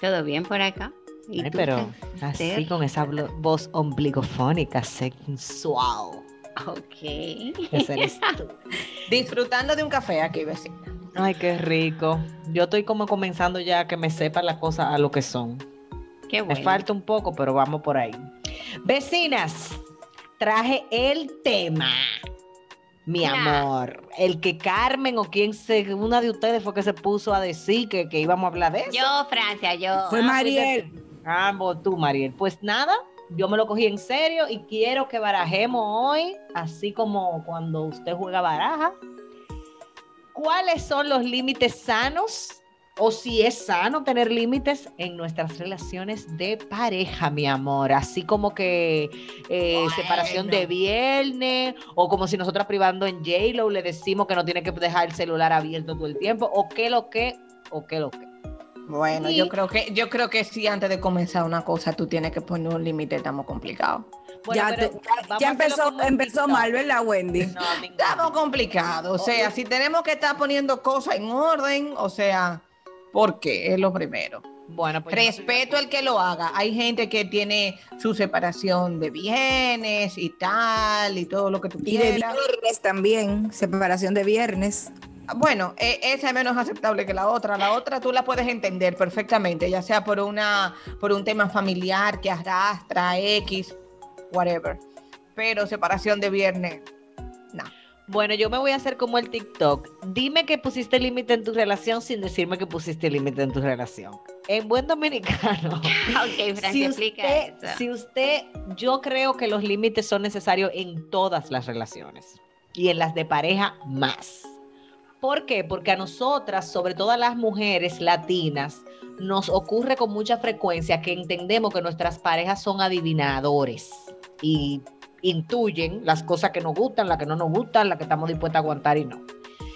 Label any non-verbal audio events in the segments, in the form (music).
¿Todo bien por acá? Ay, pero así con esa voz ombligofónica, sensual. Ok. Ese eres tú. Disfrutando de un café aquí, vecina. Ay, qué rico. Yo estoy como comenzando ya a que me sepa las cosas a lo que son. Qué bueno. Me falta un poco, pero vamos por ahí. Vecinas, traje el tema. Mi amor, el que Carmen o quien se, una de ustedes fue que se puso a decir que, que íbamos a hablar de eso. Yo, Francia, yo. Fue Mariel. Ah, vos tú, Mariel. Pues nada, yo me lo cogí en serio y quiero que barajemos hoy, así como cuando usted juega baraja. ¿Cuáles son los límites sanos? O si es sano tener límites en nuestras relaciones de pareja, mi amor. Así como que eh, separación de viernes, o como si nosotras privando en J-Lo le decimos que no tiene que dejar el celular abierto todo el tiempo, o qué lo que, o qué lo que. Bueno, Y- yo creo que yo creo que sí antes de comenzar una cosa tú tienes que poner un límite, estamos complicados. Bueno, ya te- empezó, empezó mal, ¿verdad, Wendy? No. Estamos complicados, o sea, si tenemos que estar poniendo cosas en orden, o sea, ¿por qué? Es lo primero. Bueno, pues de Respeto al que lo haga. Hay gente que tiene su separación de bienes y tal, y todo lo que tú Y de quieras. viernes también, separación de viernes. Bueno, e- esa es menos aceptable que la otra. La otra tú la puedes entender perfectamente, ya sea por una por un tema familiar que arrastra X, whatever. Pero separación de viernes, no. Bueno, yo me voy a hacer como el TikTok. Dime que pusiste límite en tu relación sin decirme que pusiste límite en tu relación. En buen dominicano. (laughs) Ok, Francia, si explica usted, eso. si usted, yo creo que los límites son necesarios en todas las relaciones y en las de pareja más. ¿Por qué? Porque a nosotras, sobre todo a las mujeres latinas, nos ocurre con mucha frecuencia que entendemos que nuestras parejas son adivinadores y intuyen las cosas que nos gustan, las que no nos gustan, las que estamos dispuestas a aguantar y no.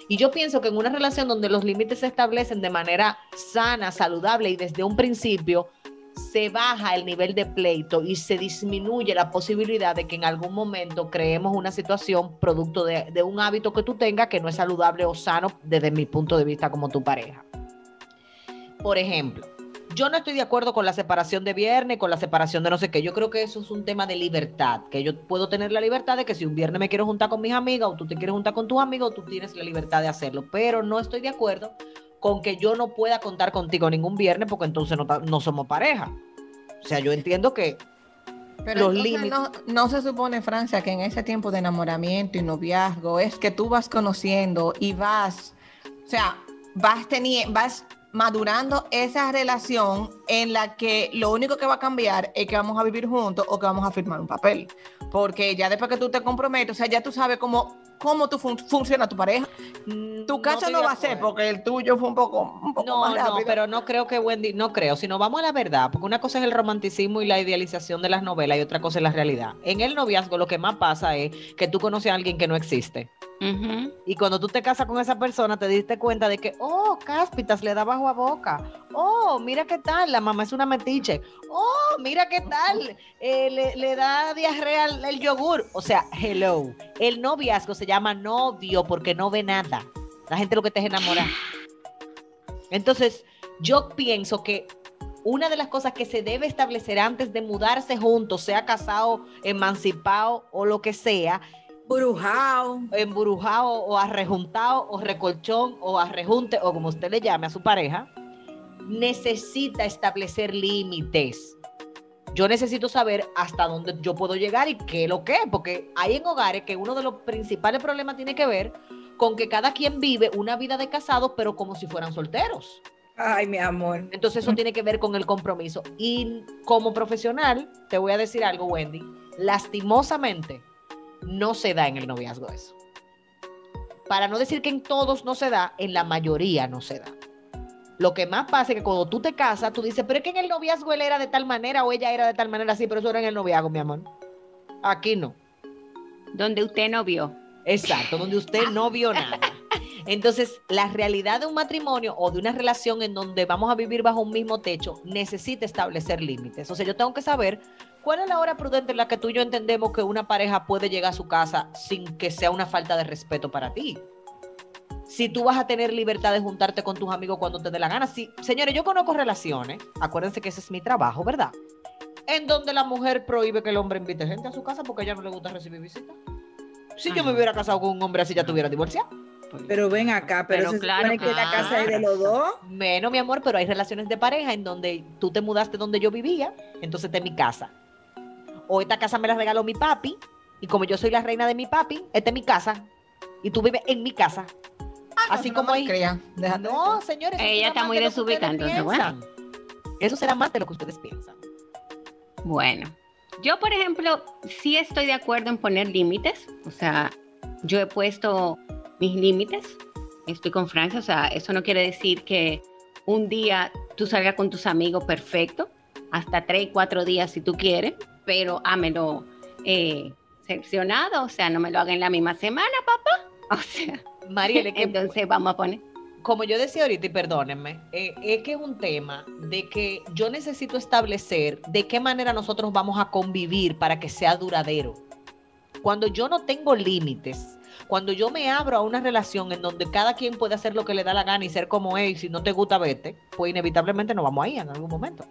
Y yo pienso que en una relación donde los límites se establecen de manera sana, saludable y desde un principio, se baja el nivel de pleito y se disminuye la posibilidad de que en algún momento creemos una situación producto de, de un hábito que tú tengas que no es saludable o sano desde mi punto de vista como tu pareja. Por ejemplo, yo no estoy de acuerdo con la separación de viernes, con la separación de no sé qué. Yo creo que eso es un tema de libertad, que yo puedo tener la libertad de que si un viernes me quiero juntar con mis amigas o tú te quieres juntar con tus amigos, tú tienes la libertad de hacerlo. Pero no estoy de acuerdo con que yo no pueda contar contigo ningún viernes porque entonces no, no somos pareja. O sea, yo entiendo que Pero Los límites. no, no se supone, Francia, que en ese tiempo de enamoramiento y noviazgo es que tú vas conociendo y vas, o sea, vas teniendo, vas madurando esa relación en la que lo único que va a cambiar es que vamos a vivir juntos o que vamos a firmar un papel. Porque ya después que tú te comprometes, o sea, ya tú sabes cómo, cómo tú fun- funciona tu pareja. mm, Tu caso no de va a ser porque el tuyo fue un poco, un poco No, más no, rápido. pero no creo que Wendy, no creo, sino vamos a la verdad, porque una cosa es el romanticismo y la idealización de las novelas y otra cosa es la realidad. En el noviazgo lo que más pasa es que tú conoces a alguien que no existe. Y cuando tú te casas con esa persona, te diste cuenta de que, oh, cáspitas, le da bajo a boca. Oh, mira qué tal, la mamá es una metiche. Oh, mira qué tal, eh, le, da diarrea el yogur. O sea, hello. El noviazgo se llama novio porque no ve nada. La gente lo que te es enamorar. Entonces, yo pienso que una de las cosas que se debe establecer antes de mudarse juntos, sea casado, emancipado o lo que sea, Brujao. embrujado o arrejuntado o recolchón o arrejunte o como usted le llame a su pareja, necesita establecer límites. Yo necesito saber hasta dónde yo puedo llegar y qué es lo que es, porque hay en hogares que uno de los principales problemas tiene que ver con que cada quien vive una vida de casados, pero como si fueran solteros. Ay, mi amor. Entonces eso tiene que ver con el compromiso. Y como profesional, te voy a decir algo, Wendy, lastimosamente no se da en el noviazgo eso. Para no decir que en todos no se da, en la mayoría no se da. Lo que más pasa es que cuando tú te casas, tú dices, pero es que en el noviazgo él era de tal manera o ella era de tal manera, sí, pero eso era en el noviazgo, mi amor. Aquí no. Donde usted no vio. Exacto, donde usted no vio nada. (laughs) Entonces, la realidad de un matrimonio o de una relación en donde vamos a vivir bajo un mismo techo necesita establecer límites. O sea, yo tengo que saber cuál es la hora prudente en la que tú y yo entendemos que una pareja puede llegar a su casa sin que sea una falta de respeto para ti. Si tú vas a tener libertad de juntarte con tus amigos cuando te dé la gana. Sí, señores, yo conozco relaciones, acuérdense que ese es mi trabajo, ¿verdad? En donde la mujer prohíbe que el hombre invite gente a su casa porque a ella no le gusta recibir visitas. Si yo me hubiera casado con un hombre así, ya tuviera divorciado. Pero ven acá, pero, Pero se claro, supone que la casa es de los dos. Menos, mi amor, pero hay relaciones de pareja en donde tú te mudaste donde yo vivía, entonces esta es mi casa. O esta casa me la regaló mi papi, y como yo soy la reina de mi papi, esta es mi casa, y tú vives en mi casa. Así como hay... No, señores. Ella está muy desubicada, entonces, bueno. Eso será más de lo que ustedes piensan. Bueno, yo por ejemplo, sí estoy de acuerdo en poner límites. O sea, yo he puesto mis límites. Estoy con Francia, o sea, eso no quiere decir que un día tú salgas con tus amigos perfecto, hasta tres, cuatro días si tú quieres, pero hámelo eh, seccionado, o sea, no me lo haga en la misma semana, papá. (laughs) O sea, Mariela, (laughs) que entonces vamos a poner. como yo decía ahorita, y perdónenme, eh, es que es un tema de que yo necesito establecer de qué manera nosotros vamos a convivir para que sea duradero. Cuando yo no tengo límites, cuando yo me abro a una relación en donde cada quien puede hacer lo que le da la gana y ser como es, y si no te gusta, vete, pues inevitablemente nos vamos ahí en algún momento.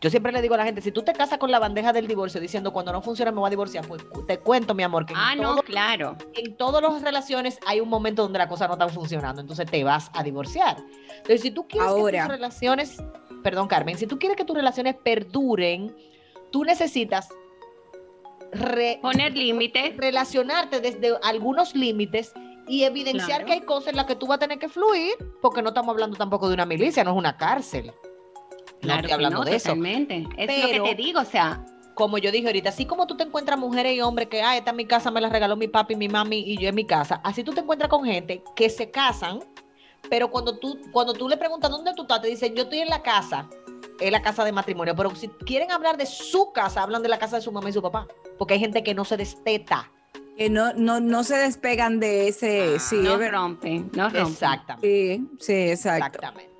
Yo siempre le digo a la gente, si tú te casas con la bandeja del divorcio diciendo cuando no funciona me voy a divorciar, pues te cuento, mi amor, que en Ah, no, todo- claro. en todas las relaciones hay un momento donde la cosa no está funcionando, entonces te vas a divorciar. Entonces, si tú quieres que tus relaciones, perdón Carmen, si tú quieres que tus relaciones perduren, tú necesitas re- Poner límites. relacionarte desde algunos límites y evidenciar Claro. que hay cosas en las que tú vas a tener que fluir, porque no estamos hablando tampoco de una milicia, no es una cárcel. No Claro estoy que hablando no, de eso. totalmente. Es lo que te digo, o sea, como yo dije ahorita, así como tú te encuentras mujeres y hombres que, ah, esta es mi casa, me la regaló mi papi, mi mami y yo en mi casa, así tú te encuentras con gente que se casan, pero cuando tú, cuando tú le preguntas dónde tú estás, te dicen, yo estoy en la casa, es la casa de matrimonio, pero si quieren hablar de su casa, hablan de la casa de su mamá y su papá, porque hay gente que no se desteta. Que no, no, no se despegan de ese. sí, no rompen, no rompen. Exactamente. Sí, sí, exacto. Exactamente.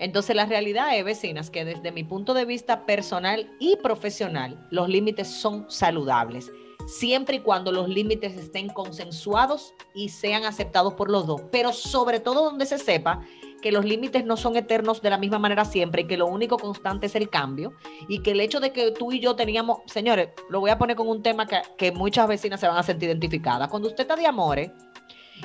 Entonces la realidad es, vecinas, que desde mi punto de vista personal y profesional, los límites son saludables, siempre y cuando los límites estén consensuados y sean aceptados por los dos, pero sobre todo donde se sepa que los límites no son eternos de la misma manera siempre y que lo único constante es el cambio y que el hecho de que tú y yo teníamos, señores, lo voy a poner con un tema que, que muchas vecinas se van a sentir identificadas. Cuando usted está de amores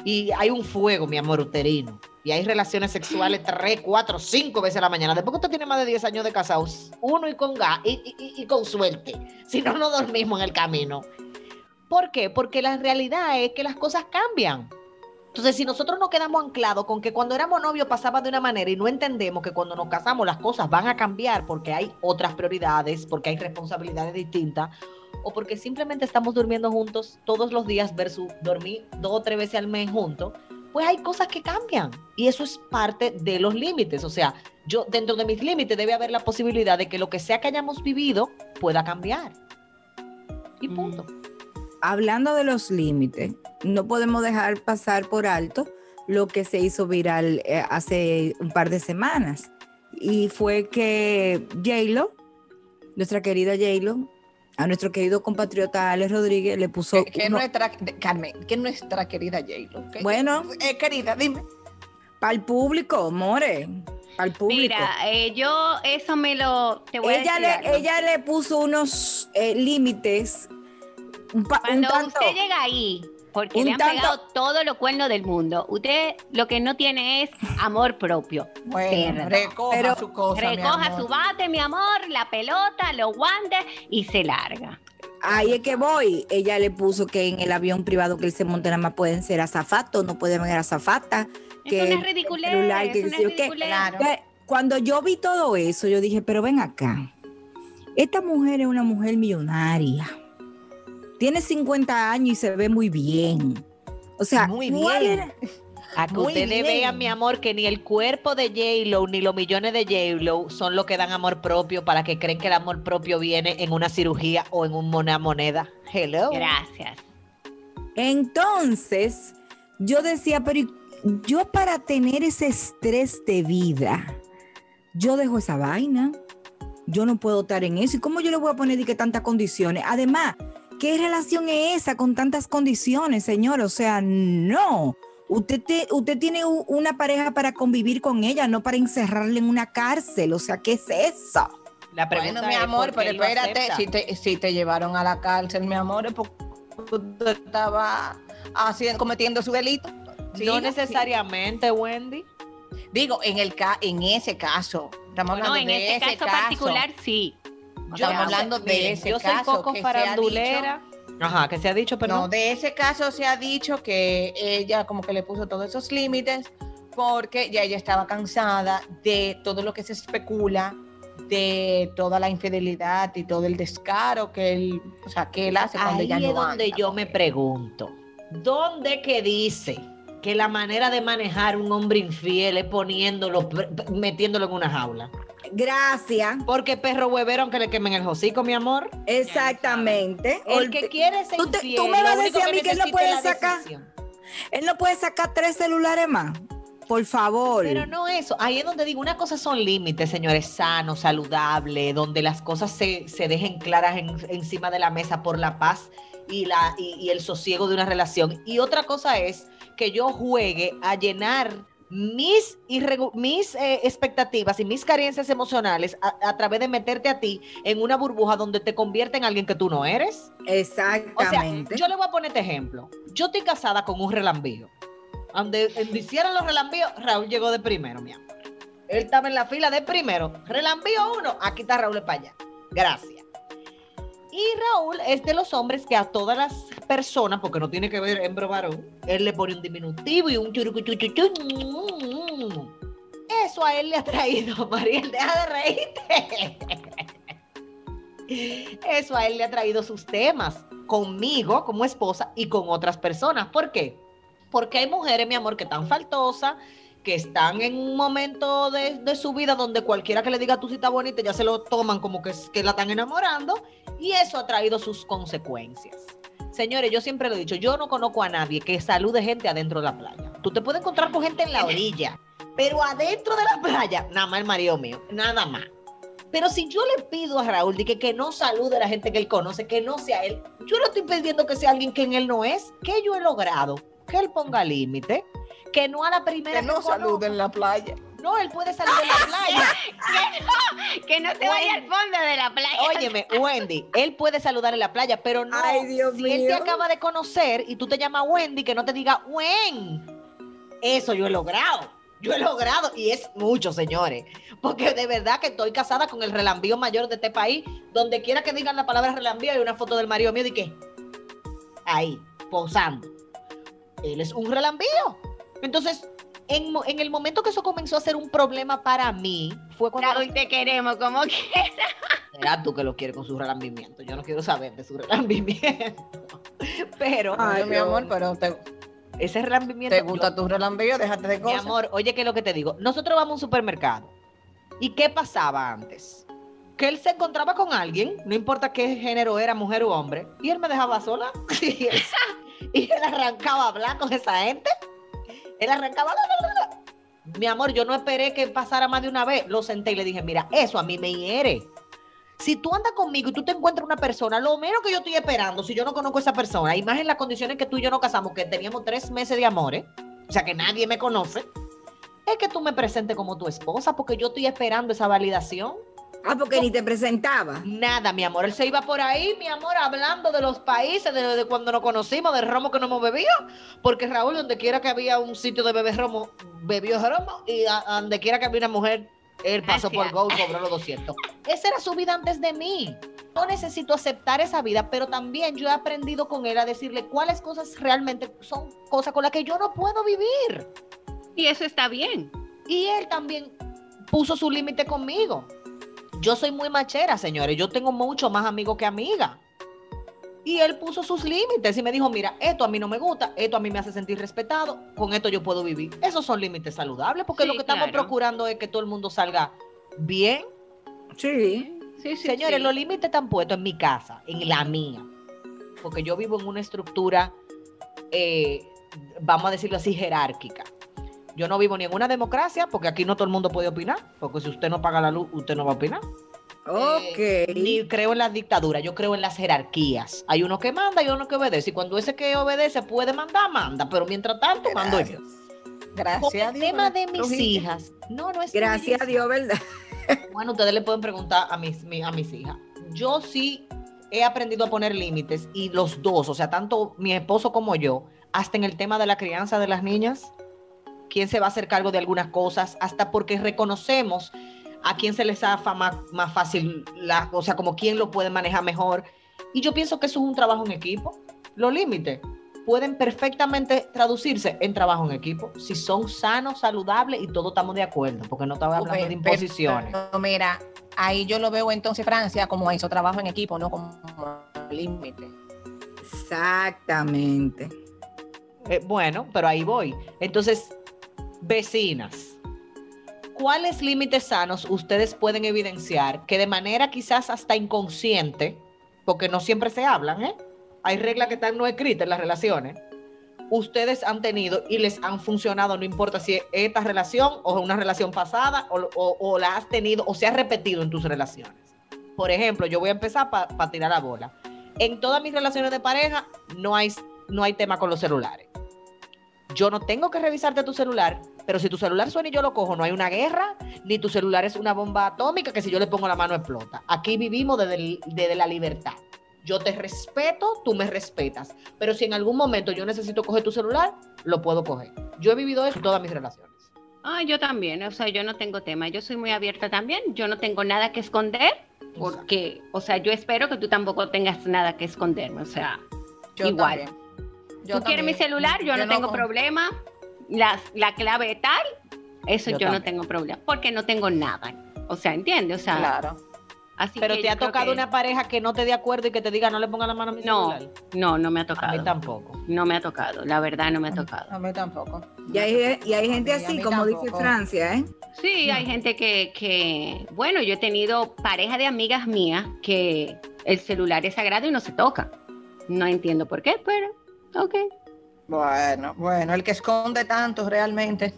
y hay un fuego, mi amor uterino, y hay relaciones sexuales tres, cuatro, cinco veces a la mañana, después que usted tiene más de 10 años de casados, uno y con gas y con suerte, (laughs) si no, no dormimos en el camino. ¿Por qué? Porque la realidad es que las cosas cambian. Entonces, si nosotros nos quedamos anclados con que cuando éramos novios pasaba de una manera y no entendemos que cuando nos casamos las cosas van a cambiar porque hay otras prioridades, porque hay responsabilidades distintas, o porque simplemente estamos durmiendo juntos todos los días versus dormir dos o tres veces al mes juntos, pues hay cosas que cambian. Y eso es parte de los límites. O sea, yo dentro de mis límites debe haber la posibilidad de que lo que sea que hayamos vivido pueda cambiar. Y punto. Hablando de los límites, no podemos dejar pasar por alto lo que se hizo viral eh, hace un par de semanas. Y fue que J-Lo, nuestra querida J-Lo, a nuestro querido compatriota Alex Rodríguez le puso. Que, que uno- nuestra, Carmen, que nuestra querida J-Lo. que- Bueno. Eh, querida, dime. Para el público, more. al público. Mira, eh, yo eso me lo te voy ella a decir le, ella le puso unos eh, límites. Un, pa- un Cuando tanto. usted llega ahí, porque un le han tanto- pegado todos los cuernos del mundo, usted lo que no tiene es amor propio. Bueno, recoja Pero su cosa, mi Recoja amor. su bate, mi amor, la pelota, los guantes y se larga. Ahí es que voy. Ella le puso que en el avión privado que él se monta nada más pueden ser azafatos, no pueden ser azafatas. Que es una ridiculez, celular, que es una. Claro. Cuando yo vi todo eso, yo dije, pero ven acá. Esta mujer es una mujer millonaria. Tiene 50 años y se ve muy bien. O sea, Muy ¿cuál bien. era- A que Muy ustedes bien. vean, mi amor, que ni el cuerpo de J-Lo ni los millones de J-Lo son los que dan amor propio para que creen que el amor propio viene en una cirugía o en una moneda. Hello. Gracias. Entonces, yo decía, pero ¿y yo para tener ese estrés de vida, yo dejo esa vaina. Yo no puedo estar en eso. ¿Y cómo yo le voy a poner de que tantas condiciones? Además, ¿qué relación es esa con tantas condiciones, señor? O sea, no. Usted, te- usted tiene una pareja para convivir con ella, no para encerrarle en una cárcel. O sea, ¿qué es eso? La pregunta Bueno, mi es, amor, ¿por qué pero espérate, si te, si te llevaron a la cárcel, mi amor, es porque usted estaba haciendo, cometiendo su delito. Sí, no sí. necesariamente, Wendy. Digo, en el ca en ese caso, estamos hablando en de este ese caso, particular sí. Estamos no sé, hablando de ese yo soy caso poco que se ha farandulera. Ajá, que se ha dicho, pero No, de ese caso se ha dicho que ella como que le puso todos esos límites porque ya ella estaba cansada de todo lo que se especula, de toda la infidelidad y todo el descaro que él, o sea, que él hace cuando Ahí ella no es donde anda yo me él. pregunto, ¿dónde que dice que la manera de manejar un hombre infiel es poniéndolo, metiéndolo en una jaula? Gracias. Porque perro huevero aunque le quemen el hocico, mi amor. Exactamente. El que quiere ser Tú te- tú infiel, me vas a decir a mí que él no puede sacar. decisión. Él no puede sacar tres celulares más. Por favor. Pero no eso, ahí es donde digo, una cosa son límites, señores, sanos, saludables, donde las cosas se, se dejen claras en- encima de la mesa por la paz y, la, y, y el sosiego de una relación. Y otra cosa es que yo juegue a llenar mis, mis eh, expectativas y mis carencias emocionales a, a través de meterte a ti en una burbuja donde te convierte en alguien que tú no eres. O sea, Exactamente. yo le voy a poner este ejemplo. Yo estoy casada con un relambío. Donde donde hicieron los relambíos, Raúl llegó de primero, mi amor. Él estaba en la fila de primero. Relambío uno, aquí está Raúl para allá. Gracias. Y Raúl es de los hombres que a todas las personas, porque no tiene que ver hembra o varón, él le pone un diminutivo y un churucuchuchuchu. Eso a él le ha traído, (laughs) Mariel, deja de reírte. Eso a él le ha traído sus temas conmigo como esposa y con otras personas. ¿Por qué? Porque hay mujeres, mi amor, que están faltosas, que están en un momento de, de su vida donde cualquiera que le diga tu cita bonita ya se lo toman como que, que la están enamorando y eso ha traído sus consecuencias. Señores, yo siempre lo he dicho, yo no conozco a nadie que salude gente adentro de la playa. Tú te puedes encontrar con gente en la (laughs) orilla, pero adentro de la playa, nada más el marido mío, nada más. Pero si yo le pido a Raúl de que, que no salude a la gente que él conoce, que no sea él, yo no estoy pidiendo que sea alguien que en él no es. que yo he logrado? Que él ponga límite, que no a la primera Que no salude en la playa. No, él puede salir de la (laughs) playa. Que no se vaya al fondo de la playa. Óyeme, Wendy, él puede saludar en la playa, pero no. Ay, Dios si él te acaba de conocer y tú te llamas Wendy, que no te diga Wen. Eso yo he logrado. Yo he logrado, y es mucho, señores. Porque de verdad que estoy casada con el relambío mayor de este país. Donde quiera que digan la palabra relambío, hay una foto del marido mío de que ahí, posando. Él es un relambío. Entonces, en, el momento que eso comenzó a ser un problema para mí, fue cuando Raúl, te queremos como que. Será tú que lo quieres con su relambimiento. Yo no quiero saber de su relambimiento. (laughs) Pero Ay, mi amor, pero te, ese relambimiento. te gusta yo- tu relambío, déjate de Mi cosas. amor, oye, ¿qué es lo que te digo? Nosotros vamos a un supermercado. ¿Y qué pasaba antes? Que él se encontraba con alguien, no importa qué género era, mujer o hombre, y él me dejaba sola. (laughs) y, él, y él arrancaba a hablar con esa gente. Él arrancaba. Mi amor, yo no esperé que pasara más de una vez. Lo senté y le dije, mira, eso a mí me hiere. Si tú andas conmigo y tú te encuentras una persona, lo menos que yo estoy esperando, si yo no conozco a esa persona, y más en las condiciones que tú y yo nos casamos, que teníamos tres meses de amores, o sea que nadie me conoce, es que tú me presentes como tu esposa, porque yo estoy esperando esa validación. Ah, porque ni te presentaba. Nada, mi amor. Él se iba por ahí, mi amor, hablando de los países, de, de cuando nos conocimos, del romo que no hemos bebido. Porque Raúl, donde quiera que había un sitio de beber romo, bebió romo. Y a, a donde quiera que había una mujer, él pasó por Gracias. Go y cobró los 200. Esa era su vida antes de mí. Yo necesito aceptar esa vida, pero también yo he aprendido con él a decirle cuáles cosas realmente son cosas con las que yo no puedo vivir. Y eso está bien. Y él también puso su límite conmigo. Yo soy muy machera, señores. Yo tengo mucho más amigos que amigas. Y él puso sus límites y me dijo, mira, esto a mí no me gusta, esto a mí me hace sentir respetado, con esto yo puedo vivir. Esos son límites saludables, porque Sí, lo que estamos claro. procurando es que todo el mundo salga bien. Sí. Sí, sí, Señores, sí. los límites están puestos en mi casa, en la mía, porque yo vivo en una estructura, eh, vamos a decirlo así, jerárquica. Yo no vivo ni en una democracia, porque aquí no todo el mundo puede opinar, porque si usted no paga la luz, usted no va a opinar. Ok. Eh, ni creo en las dictaduras, yo creo en las jerarquías. Hay uno que manda y uno que obedece, y cuando ese que obedece puede mandar, manda, pero mientras tanto mando yo. Con Gracias a el Dios. tema de mis hijas, no, no es Gracias a Dios, ¿verdad? (laughs) bueno, ustedes le pueden preguntar a mis, mi- a mis hijas. Yo sí he aprendido a poner límites y los dos, o sea, tanto mi esposo como yo, hasta en el tema de la crianza de las niñas, quién se va a hacer cargo de algunas cosas, hasta porque reconocemos a quién se les hace más, más fácil, la, o sea, como quién lo puede manejar mejor. Y yo pienso que eso es un trabajo en equipo. Los límites pueden perfectamente traducirse en trabajo en equipo si son sanos, saludables y todos estamos de acuerdo, porque no estaba hablando de imposiciones. pero mira, ahí yo lo veo entonces Francia como hizo trabajo en equipo, no como límite. Exactamente. Eh, bueno, pero ahí voy. Entonces, vecinas, ¿cuáles límites sanos ustedes pueden evidenciar que de manera quizás hasta inconsciente, porque no siempre se hablan, ¿eh? Hay reglas que están no escritas en las relaciones. Ustedes han tenido y les han funcionado, no importa si es esta relación o una relación pasada o, o- o la has tenido o se ha repetido en tus relaciones. Por ejemplo, yo voy a empezar para tirar la bola. En todas mis relaciones de pareja no hay, no hay tema con los celulares. Yo no tengo que revisarte tu celular, pero si tu celular suena y yo lo cojo, no hay una guerra, ni tu celular es una bomba atómica que si yo le pongo la mano explota. Aquí vivimos desde, el- desde la libertad. Yo te respeto, tú me respetas. Pero si en algún momento yo necesito coger tu celular, lo puedo coger. Yo he vivido eso en todas mis relaciones. Ah, yo también, o sea, yo no tengo tema, yo soy muy abierta también, yo no tengo nada que esconder, porque, o sea, yo espero que tú tampoco tengas nada que esconderme, o sea, Yo Igual. también. Yo tú quieres mi celular, yo, no tengo con- problema, la, la clave tal, eso Yo yo, no tengo problema, porque no tengo nada, o sea, ¿entiendes? O sea, Claro. así Pero que te ha tocado que- una pareja que no te dé acuerdo y que te diga no le ponga la mano a mi No, celular. no, no me ha A tocado, mí tampoco. no me ha tocado, la verdad no me ha tocado. A mí tampoco. Y hay, y hay gente A a así, como dice tampoco. Francia, ¿eh? Sí, hay gente que, que, bueno, yo he tenido pareja de amigas mías que el celular es sagrado y no se toca. No entiendo por qué, pero, ok, Bueno, bueno, el que esconde tanto realmente.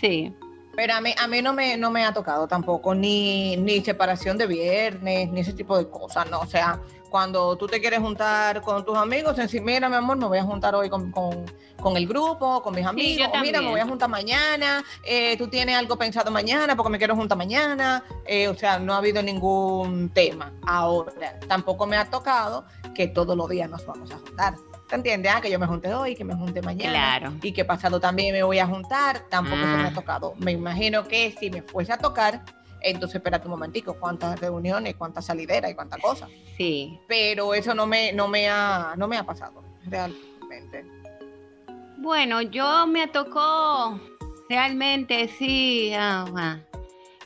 sí. Pero a mí, a mí no, me, no me ha tocado tampoco, ni, ni separación de viernes, ni ese tipo de cosas, ¿no? O sea, cuando tú te quieres juntar con tus amigos, decir, mira, mi amor, me voy a juntar hoy con, con- con el grupo, con mis amigos, mira, me voy a juntar mañana, eh, tú tienes algo pensado mañana porque me quiero juntar mañana, eh, o sea, no ha habido ningún tema. Ahora, tampoco me ha tocado que todos los días nos vamos a juntar. ¿Te entiendes? Ah, que yo me junte hoy, que me junte mañana Claro. y que pasado también me voy a juntar, tampoco se me ha tocado. Me imagino que si me fuese a tocar, entonces espérate un momentico, cuántas reuniones, cuántas salideras y cuántas cosas. Sí. Pero eso no me, no me ha, no me ha pasado, realmente. Bueno, yo me tocó realmente, sí. ah, ah,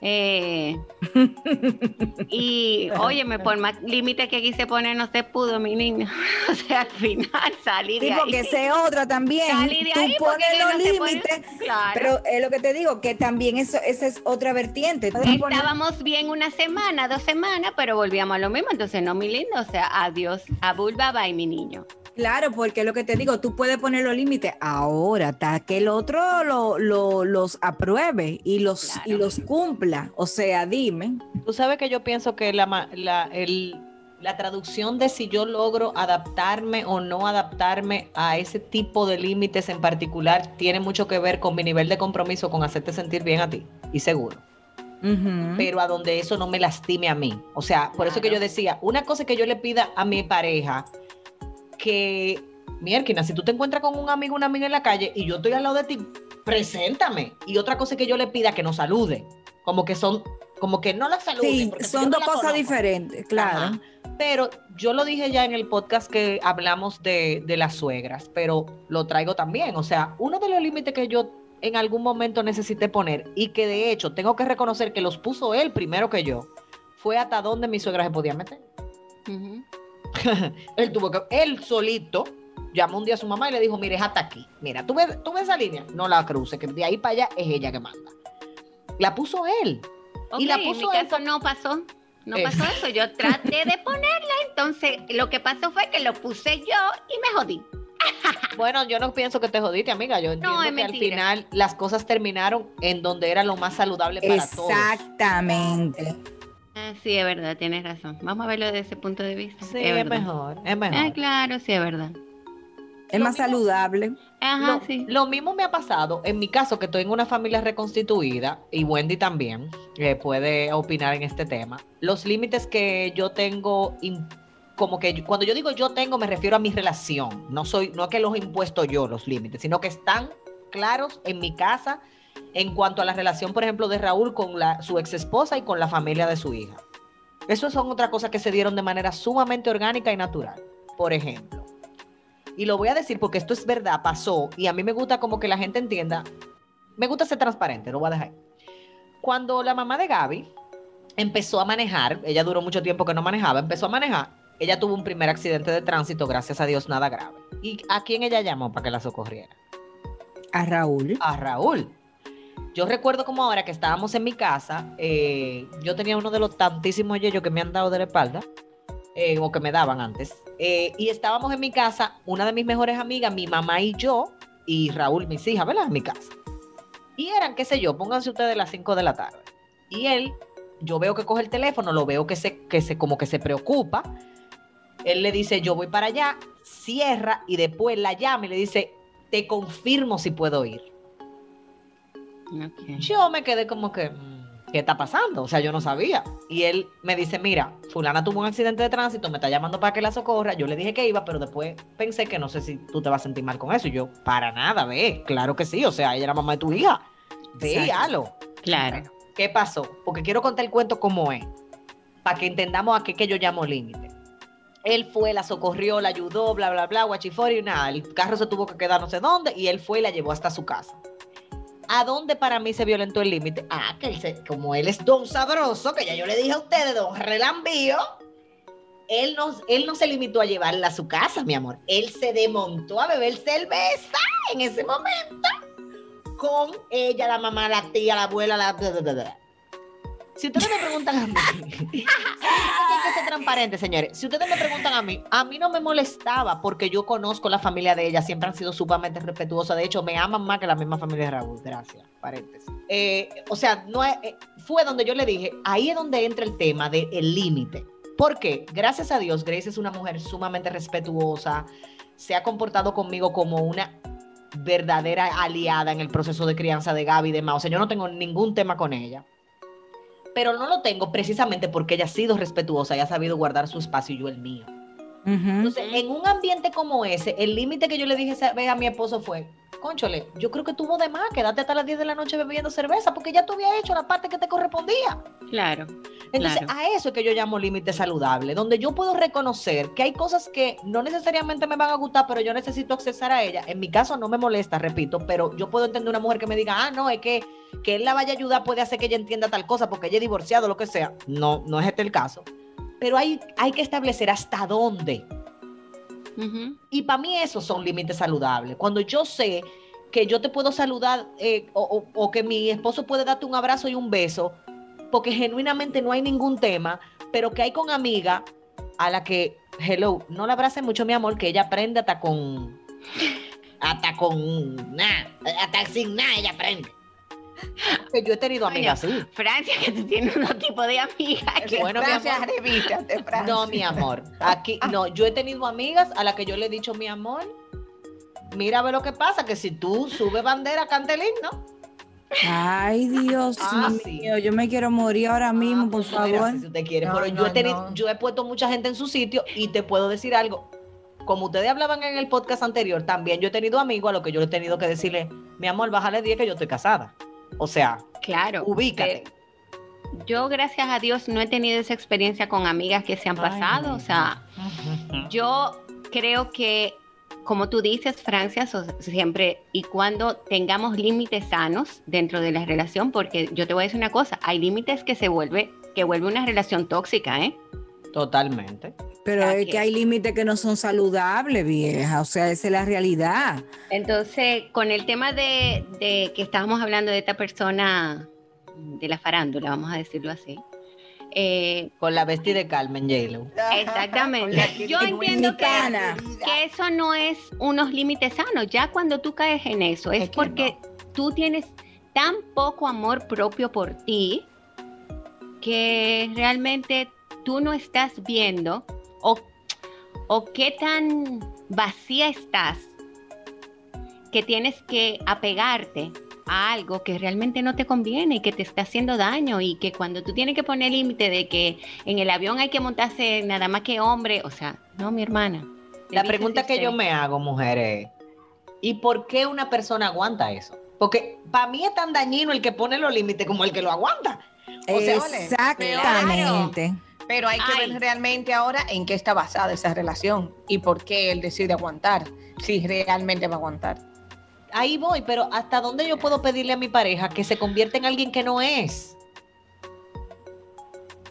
eh, (laughs) y óyeme, por más límite que quise poner, no se pudo, mi niño. (laughs) O sea, al final salí de ahí. porque esa es otra también. De Tú ahí pones los no límites, Claro. pero es lo que te digo, que también eso, esa es otra vertiente. Estábamos bien una semana, dos semanas, pero volvíamos a lo mismo. Entonces, no, mi lindo, o sea, adiós, a Bulba, bye, mi niño. Claro, porque es lo que te digo, tú puedes poner los límites ahora, hasta que el otro lo, lo- los apruebe y los, y los cumpla. O sea, dime. Tú sabes que yo pienso que la, la- el, la traducción de si yo logro adaptarme o no adaptarme a ese tipo de límites en particular tiene mucho que ver con mi nivel de compromiso con hacerte sentir bien a ti y seguro. Pero a donde eso no me lastime a mí. O sea, por eso que yo decía, una cosa que yo le pida a mi pareja que, mierda, si tú te encuentras con un amigo, una amiga en la calle y yo estoy al lado de ti, preséntame. Y otra cosa que yo le pida que nos salude. Como que son, como que no la saluden. Sí, porque son dos cosas conozco. diferentes, claro. Ajá. Pero yo lo dije ya en el podcast que hablamos de, de las suegras, pero lo traigo también. O sea, uno de los límites que yo en algún momento necesité poner y que de hecho tengo que reconocer que los puso él primero que yo, fue hasta donde mi suegra se podía meter. (laughs) Él tuvo que, él solito llamó un día a su mamá y le dijo, mire, es hasta aquí. Mira, ¿tú ves, tú ves esa línea? No la cruce, que de ahí para allá es ella que manda. La puso él. Y la en mi puso él caso no pasó. No Eh. pasó eso. Yo traté de (laughs) ponerla, entonces lo que pasó fue que lo puse yo y me jodí. (laughs) Bueno, yo no pienso que te jodiste, amiga. Yo entiendo es que al final las cosas terminaron en donde era lo más saludable para todos. Exactamente. Ah, sí, es verdad, tienes razón. Vamos a verlo desde ese punto de vista. Sí, es, mejor, es mejor. Ah, claro, sí, es verdad. Es Lo más mismo- saludable. Ajá, Lo, sí. lo mismo me ha pasado en mi caso, que estoy en una familia reconstituida, y Wendy también eh, puede opinar en este tema. Los límites que yo tengo, como que yo- cuando yo digo yo tengo, me refiero a mi relación. No soy, no es que los he impuesto yo los límites, sino que están claros en mi casa en cuanto a la relación, por ejemplo, de Raúl con la, su ex esposa y con la familia de su hija. Eso son otras cosas que se dieron de manera sumamente orgánica y natural. Por ejemplo, y lo voy a decir porque esto es verdad, pasó, y a mí me gusta como que la gente entienda, me gusta ser transparente, lo voy a dejar. Cuando la mamá de Gaby empezó a manejar, ella duró mucho tiempo que no manejaba, empezó a manejar, ella tuvo un primer accidente de tránsito, gracias a Dios, nada grave. ¿Y a quién ella llamó para que la socorriera? A Raúl. a Raúl. Yo recuerdo como ahora que estábamos en mi casa, eh, yo tenía uno de los tantísimos yeyos que me han dado de la espalda, eh, o que me daban antes, eh, y estábamos en mi casa, una de mis mejores amigas, mi mamá y yo, y Raúl, mis hijas, ¿verdad? En mi casa. Y eran, qué sé yo, pónganse ustedes las 5 de la tarde. Y él, yo veo que coge el teléfono, lo veo que se, que se, como que se preocupa. Él le dice, yo voy para allá, cierra y después la llama y le dice, te confirmo si puedo ir. Yo me quedé como que, mm, ¿qué está pasando? O sea, yo no sabía. Y él me dice, mira, fulana tuvo un accidente de tránsito, me está llamando para que la socorra. Yo le dije que iba, pero después pensé que no sé si tú te vas a sentir mal con eso. Y yo, para nada, ve, claro que sí. O sea, ella era mamá de tu hija. Ve, halo. Claro. ¿Qué pasó? Porque quiero contar el cuento como es, para que entendamos a qué que yo llamo límite. Él fue, la socorrió, la ayudó, bla, bla, bla, guachifori, y nada. El carro se tuvo que quedar no sé dónde y él fue y la llevó hasta su casa. ¿A dónde para mí se violentó el límite? Ah, que él se- como él es don sabroso, que ya yo le dije a ustedes, don relambío, él no, él no se limitó a llevarla a su casa, mi amor. Él se desmontó a beber cerveza en ese momento con ella, la mamá, la tía, la abuela, la... Si ustedes me preguntan a mí, (laughs) hay que ser transparente, señores. Si ustedes me preguntan a mí, a mí no me molestaba porque yo conozco la familia de ella, siempre han sido sumamente respetuosas. De hecho, me aman más que la misma familia de Raúl. Gracias, paréntesis. Eh, o sea, no es- eh, fue donde yo le dije, ahí es donde entra el tema del límite. Porque, gracias a Dios, Grace es una mujer sumamente respetuosa, se ha comportado conmigo como una verdadera aliada en el proceso de crianza de Gaby y demás. O sea, yo no tengo ningún tema con ella. Pero no lo tengo precisamente porque ella ha sido respetuosa y ha sabido guardar su espacio y yo el mío. Entonces, en un ambiente como ese, el límite que yo le dije a mi esposo fue, conchole, yo creo que tuvo de más, quédate hasta las 10 de la noche bebiendo cerveza porque ya tú habías hecho la parte que te correspondía. Claro. Entonces, Claro. a eso es que yo llamo límite saludable, donde yo puedo reconocer que hay cosas que no necesariamente me van a gustar, pero yo necesito accesar a ella. En mi caso no me molesta, repito, pero yo puedo entender una mujer que me diga, ah, no, es que que él la vaya a ayudar puede hacer que ella entienda tal cosa porque ella es divorciado, lo que sea. No, no es este el caso. Pero hay, hay que establecer hasta dónde. Y para mí esos son límites saludables. Cuando yo sé que yo te puedo saludar eh, o que mi esposo puede darte un abrazo y un beso, porque genuinamente no hay ningún tema, pero que hay con amiga a la que, hello, no la abrace mucho mi amor, que ella aprende hasta con, (laughs) hasta con nada, hasta sin nada ella aprende. Que yo he tenido amigas así. Francia, que tú tienes unos tipos de amigas que Bueno, mi Francia, amor. revístate, Francia. No, mi amor. Aquí, no, yo he tenido amigas a las que yo le he dicho, mi amor, mira a ver lo que pasa, que si tú subes bandera, canta el himno. Ay, Dios Ah, sí. mío, yo me quiero morir ahora mismo, Ah, por pues, mira, favor. Si usted quiere, No, pero yo, no, he tenido, no. yo he puesto mucha gente en su sitio y te puedo decir algo. Como ustedes hablaban en el podcast anterior, también yo he tenido amigos a los que yo le he tenido que decirle, mi amor, bájale 10 que yo estoy casada. O sea, Claro. ubícate. Yo, gracias a Dios, no he tenido esa experiencia con amigas que se han Ay, pasado. O sea, yo creo que, como tú dices, Francia, so- siempre y cuando tengamos límites sanos dentro de la relación, porque yo te voy a decir una cosa, hay límites que se vuelve, que vuelve una relación tóxica, ¿eh? Totalmente. Pero es que- hay límites que no son saludables, vieja. O sea, esa es la realidad. Entonces, con el tema de, de que estábamos hablando de esta persona de la farándula, vamos a decirlo así. eh, Con la bestia de Carmen J-Lo. Exactamente. Yo entiendo que, eso no es unos límites sanos. Ya cuando tú caes en eso, es, Es que porque tú tienes tan poco amor propio por ti que realmente tú no estás viendo o, o qué tan vacía estás que tienes que apegarte a algo que realmente no te conviene y que te está haciendo daño y que cuando tú tienes que poner límite de que en el avión hay que montarse nada más que hombre, o sea, no, mi hermana. La pregunta que yo me hago, mujeres, ¿y por qué una persona aguanta eso? Porque para mí es tan dañino el que pone los límites como el que lo aguanta. O sea, vale, Exactamente. Pero hay que Ay. ver realmente ahora en qué está basada esa relación y por qué él decide aguantar, si realmente va a aguantar. Ahí voy, pero ¿hasta dónde yo puedo pedirle a mi pareja que se convierta en alguien que no es?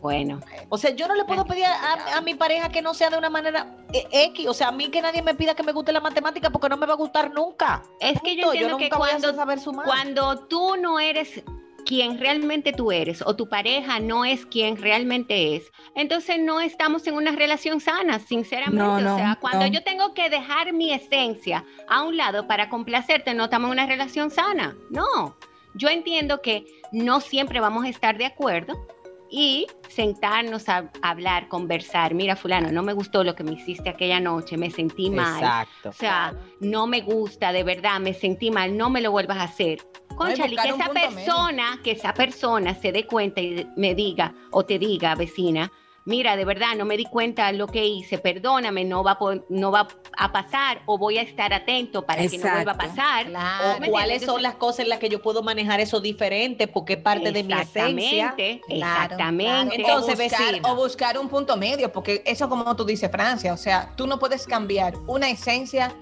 Bueno, O sea, yo no le puedo pedir a, a mi pareja que no sea de una manera eh, X. O sea, a mí que nadie me pida que me guste la matemática porque no me va a gustar nunca. es que yo entiendo que nunca voy a saber sumar. cuando tú no eres quien realmente tú eres o tu pareja no es quien realmente es, entonces no estamos en una relación sana, sinceramente. No, o sea, cuando no. yo tengo que dejar mi esencia a un lado para complacerte, no estamos en una relación sana. No, yo entiendo que no siempre vamos a estar de acuerdo. Y sentarnos a hablar, conversar. Mira, fulano, no me gustó lo que me hiciste aquella noche, me sentí mal. Exacto. O sea, no me gusta, de verdad, me sentí mal, no me lo vuelvas a hacer. Conchale, buscar que esa persona, que esa persona se dé cuenta y me diga, o te diga, vecina, mira, de verdad, no me di cuenta lo que hice, perdóname, no va a, no va a pasar, o voy a estar atento para que no vuelva a pasar. O Claro. ¿me cuáles son las cosas en las que yo puedo manejar eso diferente porque es parte de mi esencia. Exactamente, exactamente. claro. Entonces, o buscar, vecina. o buscar un punto medio, porque eso como tú dices, Francia, o sea, tú no puedes cambiar una esencia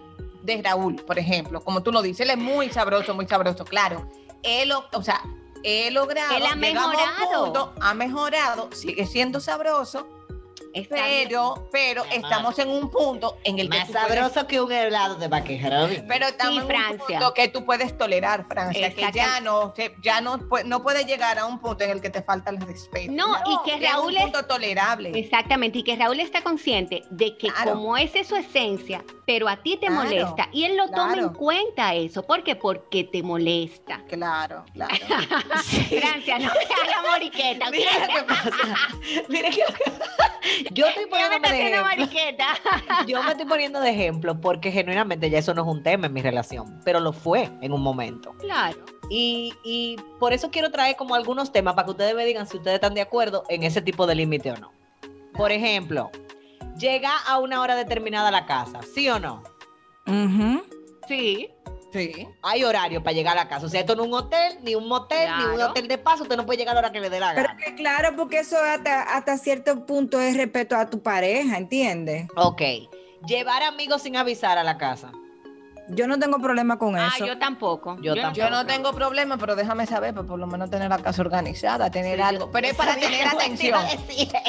de Raúl, por ejemplo, como tú lo dices, él es muy sabroso, muy sabroso, claro. Él, o sea, he logrado, Él ha mejorado. punto, ha mejorado, sigue siendo sabroso, Está pero, pero estamos en un punto en el que Más puedes- sabroso que un helado de vaquejero. pero estamos Sí, en un punto que tú puedes tolerar, Francia, que ya no, que ya no, no puede llegar a un punto en el que te falta el respeto. No, y que es Raúl un es- punto tolerable. Exactamente, y que Raúl está consciente de que Claro. como esa es su esencia, pero a ti te Claro, molesta, y él lo toma en cuenta eso. ¿Por qué? Porque te molesta. Claro, claro. (laughs) Francia, no (laughs) me haga (laughs) moriqueta. Mira que pasa. Mira que (laughs) yo estoy poniéndome de ejemplo. mariqueta. (laughs) Yo me estoy poniendo de ejemplo porque genuinamente ya eso no es un tema en mi relación, pero lo fue en un momento. Claro. Y, y por eso quiero traer como algunos temas para que ustedes me digan si ustedes están de acuerdo en ese tipo de límite o no. Por ejemplo, llega a una hora determinada a la casa, ¿sí o no? Ujú. Sí. Sí. Hay horario para llegar a la casa. O sea, esto no es un hotel, ni un motel, ni un hotel de paso. Usted no puede llegar a la hora que le dé la Pero gana. que claro, porque eso hasta, hasta cierto punto es respeto a tu pareja, ¿entiendes? Ok. Llevar amigos sin avisar a la casa. Yo no tengo problema con Ah, eso. yo tampoco. Yo tampoco. Yo no tengo problema, pero déjame saber, pues por lo menos tener la casa organizada, tener algo. Pero es para tener (laughs) atención.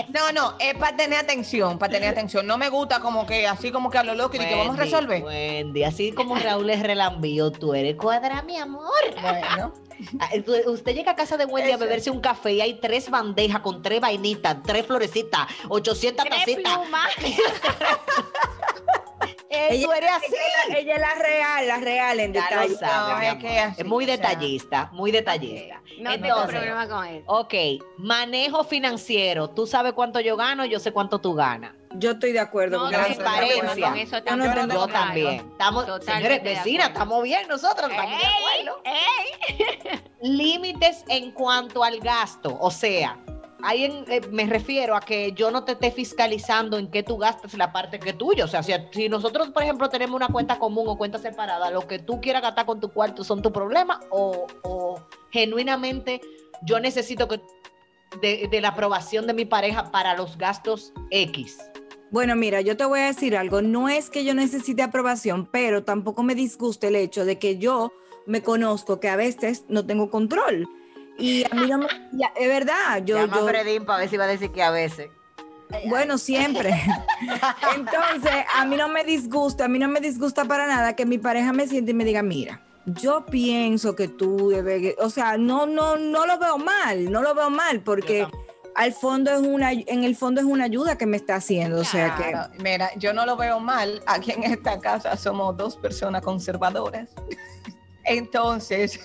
No, no, es para tener atención, para tener (laughs) atención. No me gusta como que así como que a lo loco y que vamos a resolver. Wendy, así como Raúl es relambío, tú eres cuadra, mi amor. Bueno, (laughs) Ah, Usted llega a casa de Wendy a beberse un café y hay tres bandejas con tres vainitas, tres florecitas, 800 Tres tacitas. Eh, Ella- tú eres así. Ella, ella es la real, la real en detalle. No, es que así, es muy detallista, muy detallista. No tengo Entonces, problema con eso. Ok, manejo financiero. Tú sabes cuánto yo gano, yo sé cuánto tú ganas. Yo estoy de acuerdo No, con transparencia. Con eso Yo no tengo- Yo también. Estamos, Totalmente señores, vecinas, estamos bien nosotros, estamos de acuerdo. (laughs) Límites en cuanto al gasto. O sea, ahí en- eh, me refiero a que yo no te esté fiscalizando en qué tú gastas la parte que es tuya. O sea, si, nosotros, por ejemplo, tenemos una cuenta común o cuenta separada, lo que tú quieras gastar con tu cuarto son tu problema o, o genuinamente yo necesito que de la aprobación de mi pareja para los gastos X. Bueno, mira, yo te voy a decir algo. No es que yo necesite aprobación, pero tampoco me disgusta el hecho de que yo me conozco que a veces no tengo control. Y a mí no me. ya, es verdad, yo. Llama yo a Fredín para ver si va a decir que a veces. bueno, siempre. (laughs) Entonces, a mí no me disgusta, a mí no me disgusta para nada que mi pareja me siente y me diga, mira, yo pienso que tú debes, o sea, no, no, no lo veo mal, no lo veo mal, porque al fondo es una, en el fondo es una ayuda que me está haciendo, o sea que. Mira, yo no lo veo mal. Aquí en esta casa somos dos personas conservadoras. (laughs) Entonces,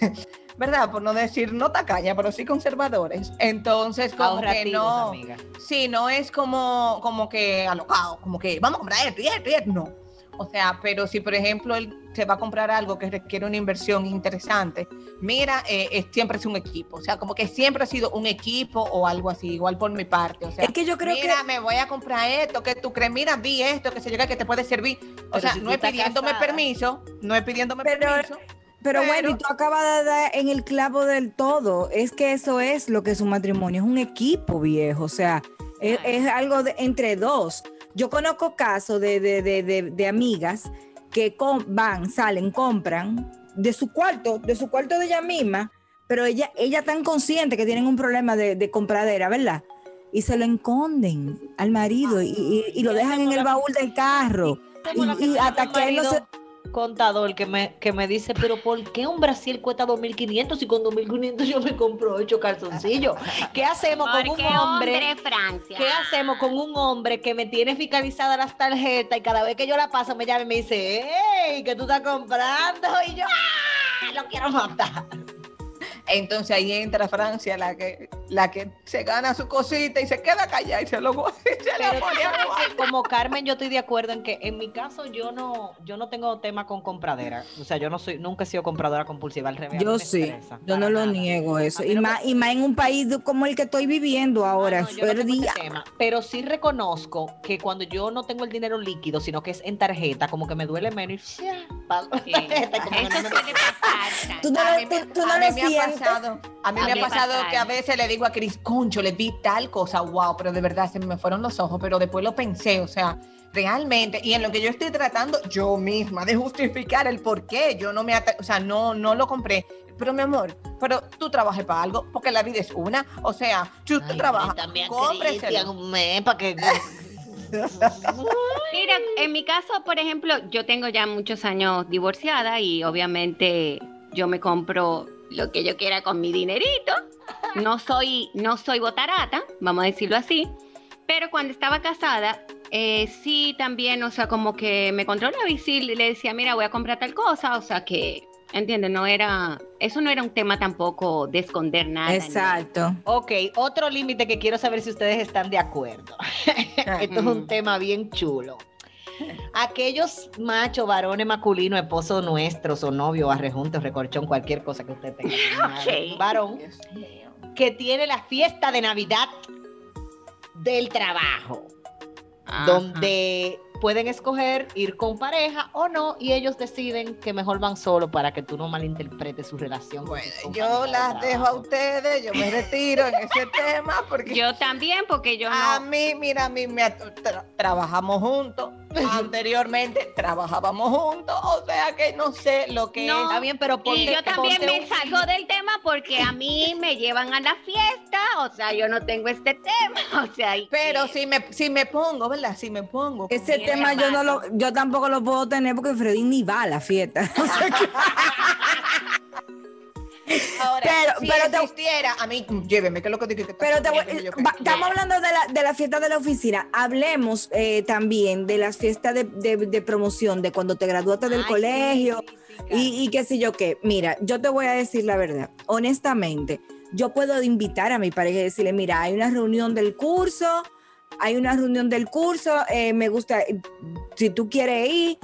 ¿verdad? Por no decir no tacaña, pero sí conservadores. Entonces, como que no. amiga. Sí, no es como, como que alocado, como que vamos a comprar esto y esto y esto. No. O sea, pero si por ejemplo él se va a comprar algo que requiere una inversión interesante, mira, eh, es- siempre es un equipo. O sea, como que siempre ha sido un equipo o algo así, igual por mi parte. O sea, Es que yo creo mira, que me voy a comprar esto, que tú crees, mira, vi esto, que se llega que te puede servir. O Pero sea, si no es pidiéndome casada. permiso, no es pidiéndome Pero- permiso. Pero, Pero- Wendy, tú acabas de dar en el clavo del todo. Es que eso es lo que es un matrimonio, es un equipo viejo, o sea, es, es algo de- entre dos. Yo conozco casos de, de, de, amigas que van, salen, compran de su cuarto, de su cuarto de ella misma, pero ella, ella tan consciente que tienen un problema de, de compradera, ¿verdad? Y se lo esconden al marido y, y- y lo dejan en el baúl del carro. Y- y hasta que él no se- contador que me, que me dice, pero ¿por qué un Brasil cuesta 2.500 y con 2.500 yo me compro ocho calzoncillos? ¿Qué hacemos con un hombre? hombre Francia. ¿Qué hacemos con un hombre que me tiene fiscalizadas las tarjetas y cada vez que yo la paso me llama y me dice, ¡Ey! ¿Qué tú estás comprando? Y yo, ¡ah! Lo quiero matar. Entonces ahí entra Francia, la que, la que se gana su cosita y se queda callada y se lo, (laughs) se Pero que como Carmen, yo estoy de acuerdo en que en mi caso yo no, yo no tengo tema con compradera. O sea, yo no soy, nunca he sido compradora compulsiva al revés. a mí Yo sí, estresa, yo no lo niego eso. Mí Y no más, y más en un país como el que estoy viviendo ahora, Ah, no, yo no tengo ese día. tema, pero sí reconozco que cuando yo no tengo el dinero líquido, sino que es en tarjeta, como que me duele menos y la Sí. tarjeta, y como que Eso no me- suele pasar. Tú no A mí tú- no a lo mí me ha pasado, a mí A me ha mí pasado pasa. que a veces le digo a Cris, concho, le di tal cosa, wow, pero de verdad se me fueron los ojos, pero después lo pensé, o sea, realmente, y en lo que yo estoy tratando yo misma de justificar el por qué yo no me, atra- o sea, no, no lo compré. Pero mi amor, pero tú trabajas para algo, porque la vida es una, o sea, si usted Ay, trabaja, para que... (laughs) Mira, en mi caso, por ejemplo, yo tengo ya muchos años divorciada y obviamente yo me compro lo que yo quiera con mi dinerito. No soy, no soy botarata, vamos a decirlo así. Pero cuando estaba casada, eh, sí también, o sea, como que me controlaba y sí le decía, mira, voy a comprar tal cosa, o sea que, ¿entiendes? No era, eso no era un tema tampoco de esconder nada. ni- Exacto. Ok, otro límite que quiero saber si ustedes están de acuerdo. (laughs) Esto es un tema bien chulo. Aquellos machos, varones masculinos, esposos nuestros o novios, arrejuntos, recorchón, cualquier cosa que usted tenga. (laughs) Ok. Varón que tiene la fiesta de Navidad del trabajo, Ajá. donde pueden escoger ir con pareja o no y ellos deciden que mejor van solo para que tú no malinterpretes su relación. Bueno, yo las dejo a ustedes, yo me retiro en ese (laughs) tema porque Yo también, porque yo a no. mí, mira, a mí me tra- trabajamos juntos, (laughs) anteriormente trabajábamos juntos, o sea que no sé lo que No. Está bien, pero ponte, Y yo también ponte me un- salgo (laughs) del tema porque a mí me llevan a la fiesta, o sea, yo no tengo este tema, (laughs) o sea, Pero que- si me, si me pongo, ¿verdad? Si me pongo. Ese tema yo no lo, yo tampoco lo puedo tener porque Freddy ni va a la fiesta. O sea que- Ahora, Pero- si pero te- existiera, a mí, lléveme, que es lo que está Pero te voy- yo que- va- estamos hablando de la, de la fiesta de la oficina. Hablemos eh, también de las fiestas de, de- de promoción, de cuando te graduaste del Ay, colegio sí, sí, sí, y, y qué sé yo qué. Mira, yo te voy a decir la verdad. Honestamente, yo puedo invitar a mi pareja y decirle, mira, hay una reunión del curso, hay una reunión del curso, eh, me gusta, si tú quieres ir.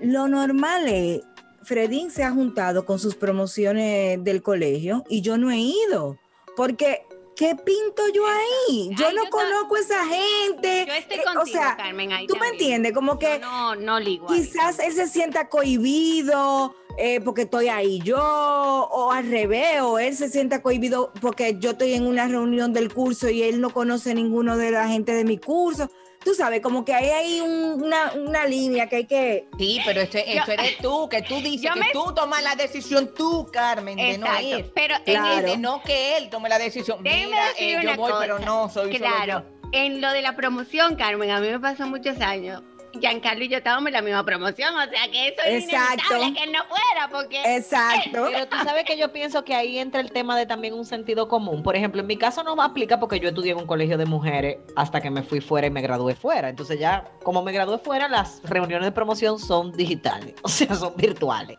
Lo normal es, Fredín se ha juntado con sus promociones del colegio y yo no he ido, porque ¿qué pinto yo ahí? Yo Ay, no yo conozco a esa gente. Yo estoy Eh, contigo, o sea, Carmen. Ahí ¿tú me entiendes? Como que No, no, no ligo ahí. quizás él se sienta cohibido eh, porque estoy ahí yo, o al revés, o él se sienta cohibido porque yo estoy en una reunión del curso y él no conoce ninguno de la gente de mi curso. Tú sabes, como que hay ahí un- una, una línea que hay que... Sí, pero esto, esto eres tú, que tú dices que me- tú tomas la decisión tú, Carmen, de no ir. pero en Claro. De no que él tome la decisión. Déjeme Mira, decir eh, yo voy, cosa. pero no soy solo Claro, yo. en lo de la promoción, Carmen, a mí me pasó muchos años. Giancarlo y yo estábamos en la misma promoción, o sea que eso es Exacto. inevitable que él no fuera, porque Exacto. Pero tú sabes que yo pienso que ahí entra el tema de también un sentido común. Por ejemplo, en mi caso no me aplica porque yo estudié en un colegio de mujeres hasta que me fui fuera y me gradué fuera. Entonces ya, como me gradué fuera, las reuniones de promoción son digitales, (laughs) o sea, son virtuales.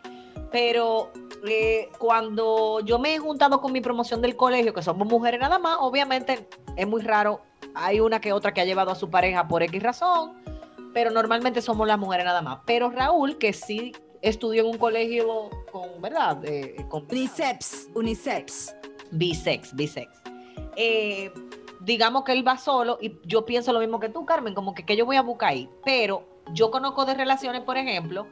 Pero eh, cuando yo me he juntado con mi promoción del colegio, que somos mujeres nada más, obviamente es muy raro. Hay una que otra que ha llevado a su pareja por X razón, pero normalmente somos las mujeres nada más. Pero Raúl, que sí estudió en un colegio con, ¿verdad? Eh, con Unisex, unisex. bisex, bisex. Eh, digamos que él va solo y yo pienso lo mismo que tú, Carmen, como que, que yo voy a buscar ahí. Pero yo conozco de relaciones, por ejemplo,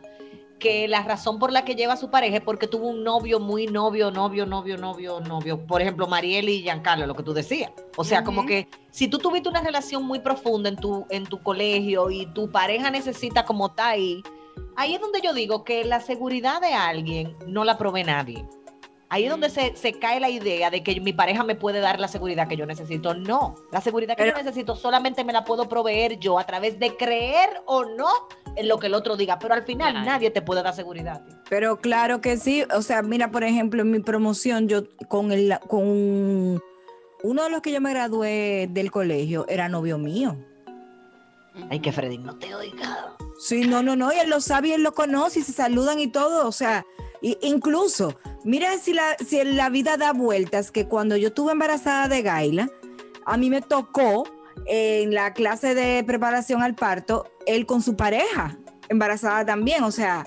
que la razón por la que lleva a su pareja es porque tuvo un novio muy novio, novio, novio, novio, novio. Por ejemplo, Mariel y Giancarlo, lo que tú decías. O sea, como que si tú tuviste una relación muy profunda en tu, en tu colegio y tu pareja necesita como está ahí, ahí es donde yo digo que la seguridad de alguien no la provee nadie. Ahí es donde se, se cae la idea de que mi pareja me puede dar la seguridad que yo necesito. No, la seguridad que Pero- yo necesito solamente me la puedo proveer yo a través de creer o no en lo que el otro diga. Pero al final Claro. nadie te puede dar seguridad. Pero claro que sí, o sea, mira, por ejemplo, en mi promoción, yo con el, con un- uno de los que yo me gradué del colegio era novio mío. Ay, que Freddy no te oiga. Sí, no, no, no, y él lo sabe y él lo conoce y se saludan y todo, o sea, y- incluso, mira si la, si la vida da vueltas, que cuando yo estuve embarazada de Gaila, a mí me tocó en la clase de preparación al parto, él con su pareja, embarazada también, o sea,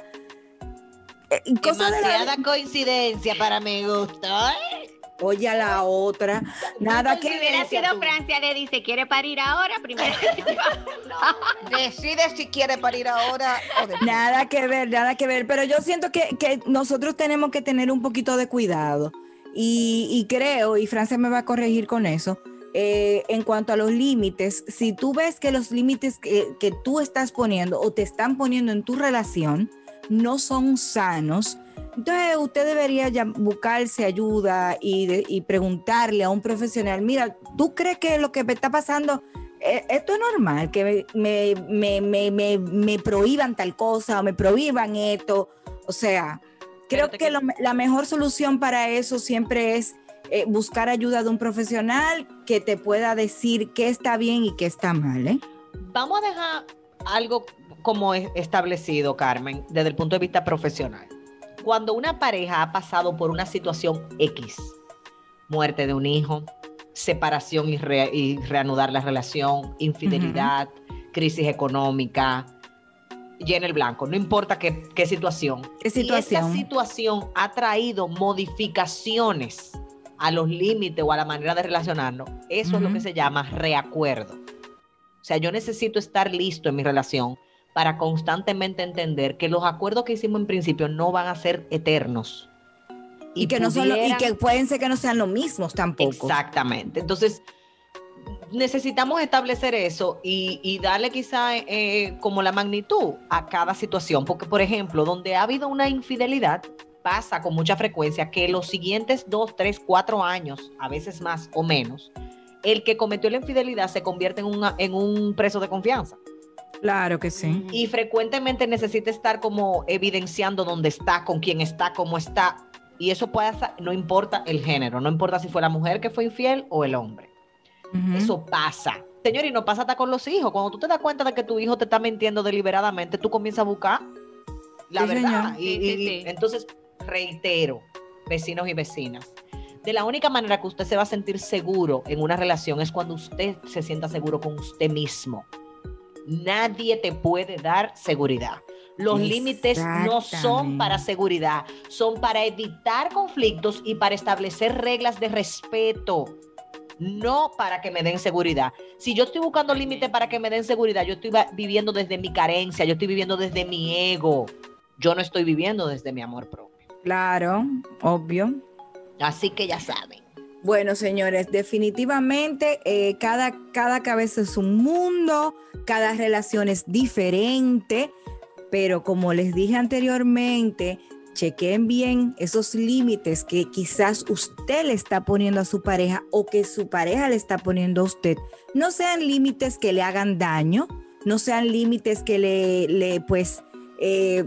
eh, de la- Demasiada coincidencia para mi gusto. ¿eh? Oye a la otra, nada si que hubiera Coincidencia sido tú. Francia, le dice, ¿quiere parir ahora? Primero. (laughs) (laughs) Decide si quiere parir ahora o después. Nada que ver, nada que ver. Pero yo siento que, que nosotros tenemos que tener un poquito de cuidado. Y, y creo, y Francia me va a corregir con eso, eh, en cuanto a los límites, si tú ves que los límites que, que tú estás poniendo o te están poniendo en tu relación no son sanos, entonces usted debería ya buscarse ayuda y, de- y preguntarle a un profesional, mira, ¿tú crees que lo que me está pasando eh, esto es normal, que me, me, me, me, me prohíban tal cosa o me prohíban esto. O sea, creo que lo- la mejor solución para eso siempre es eh, buscar ayuda de un profesional que te pueda decir qué está bien y qué está mal. ¿eh? Vamos a dejar algo como es- establecido, Carmen, desde el punto de vista profesional. Cuando una pareja ha pasado por una situación X, muerte de un hijo, separación y, re- y reanudar la relación, infidelidad, crisis económica, llena el blanco, no importa qué, qué situación. ¿Qué Si situación? esta situación ha traído modificaciones a los límites o a la manera de relacionarnos, eso es lo que se llama reacuerdo. O sea, yo necesito estar listo en mi relación para constantemente entender que los acuerdos que hicimos en principio no van a ser eternos. y, que no son lo- y que pueden ser que no sean los mismos tampoco. Exactamente. Entonces, necesitamos establecer eso y, y darle quizá eh, como la magnitud a cada situación. Porque, por ejemplo, donde ha habido una infidelidad, pasa con mucha frecuencia que los siguientes dos, tres, cuatro años, a veces más o menos, el que cometió la infidelidad se convierte en, una- en un preso de confianza. Claro que sí. Y frecuentemente necesita estar como evidenciando dónde está, con quién está, cómo está. Y eso pasa, no importa el género, no importa si fue la mujer que fue infiel o el hombre. Eso pasa. Señor, y no pasa hasta con los hijos. Cuando tú te das cuenta de que tu hijo te está mintiendo deliberadamente, tú comienzas a buscar la Sí, verdad. señor. Y, Sí, sí, y- sí. entonces, reitero, vecinos y vecinas, de la única manera que usted se va a sentir seguro en una relación es cuando usted se sienta seguro con usted mismo. Nadie te puede dar seguridad. Los límites no son para seguridad, son para evitar conflictos y para establecer reglas de respeto, no para que me den seguridad. Si yo estoy buscando límites para que me den seguridad, yo estoy viviendo desde mi carencia, yo estoy viviendo desde mi ego, yo no estoy viviendo desde mi amor propio. Claro, obvio. Así que ya saben. Bueno, señores, definitivamente eh, cada, cada cabeza es un mundo, cada relación es diferente, pero como les dije anteriormente, chequen bien esos límites que quizás usted le está poniendo a su pareja o que su pareja le está poniendo a usted. No sean límites que le hagan daño, no sean límites que le, le pues, eh,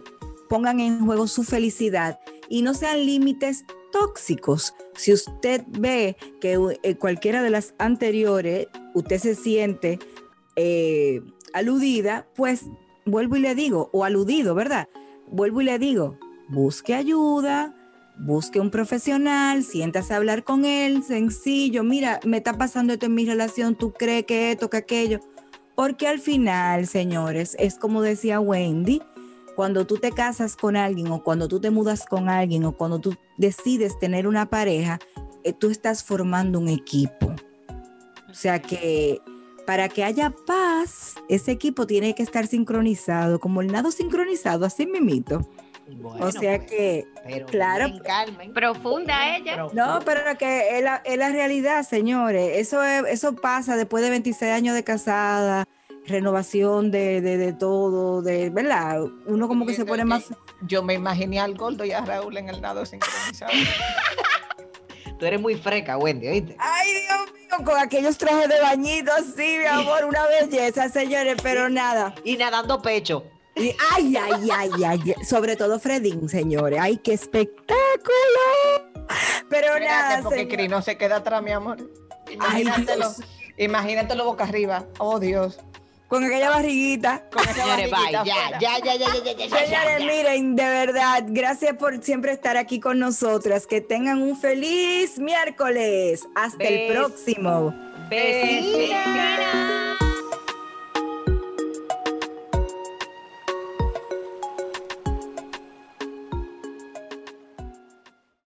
pongan en juego su felicidad y no sean límites tóxicos. Si usted ve que eh, cualquiera de las anteriores, usted se siente eh, aludida, pues vuelvo y le digo, o aludido, ¿verdad? Vuelvo y le digo, busque ayuda, busque un profesional, siéntase a hablar con él, sencillo, mira, me está pasando esto en mi relación, tú crees que esto, que aquello. Porque al final, señores, es como decía Wendy, cuando tú te casas con alguien o cuando tú te mudas con alguien o cuando tú decides tener una pareja, eh, tú estás formando un equipo. O sea que para que haya paz, ese equipo tiene que estar sincronizado, como el nado sincronizado, así mimito. Bueno, o sea pues, que, pero claro, bien, Carmen. Profunda ella. no, pero que es la, es la realidad, señores. Eso, es- eso pasa después de 26 años de casada, renovación de, de, de todo, de, ¿verdad? Uno como que se pone más... Yo me imaginé al gordo y a Raúl en el nado sincronizado. (laughs) Tú eres muy freca, Wendy, ¿oíste? Ay, Dios mío, con aquellos trajes de bañito, sí, mi (laughs) amor, una belleza, señores, pero nada. Y nadando pecho. Y, ay, ay, ay, ay, ay, sobre todo Fredín, señores. Ay, qué espectáculo. Pero Espérate, nada, porque señor- Cris no se queda atrás, mi amor. Ay, Imagínatelo, Dios. imagínatelo boca arriba. Oh, Dios. Con aquella barriguita. Con esa Señores, bye. barriguita Ya, ya, ya, ya, ya, ya, ya, ya, Señores, ya. miren, de verdad, gracias por siempre estar aquí con nosotras. Que tengan un feliz miércoles. Hasta el próximo. Vecina.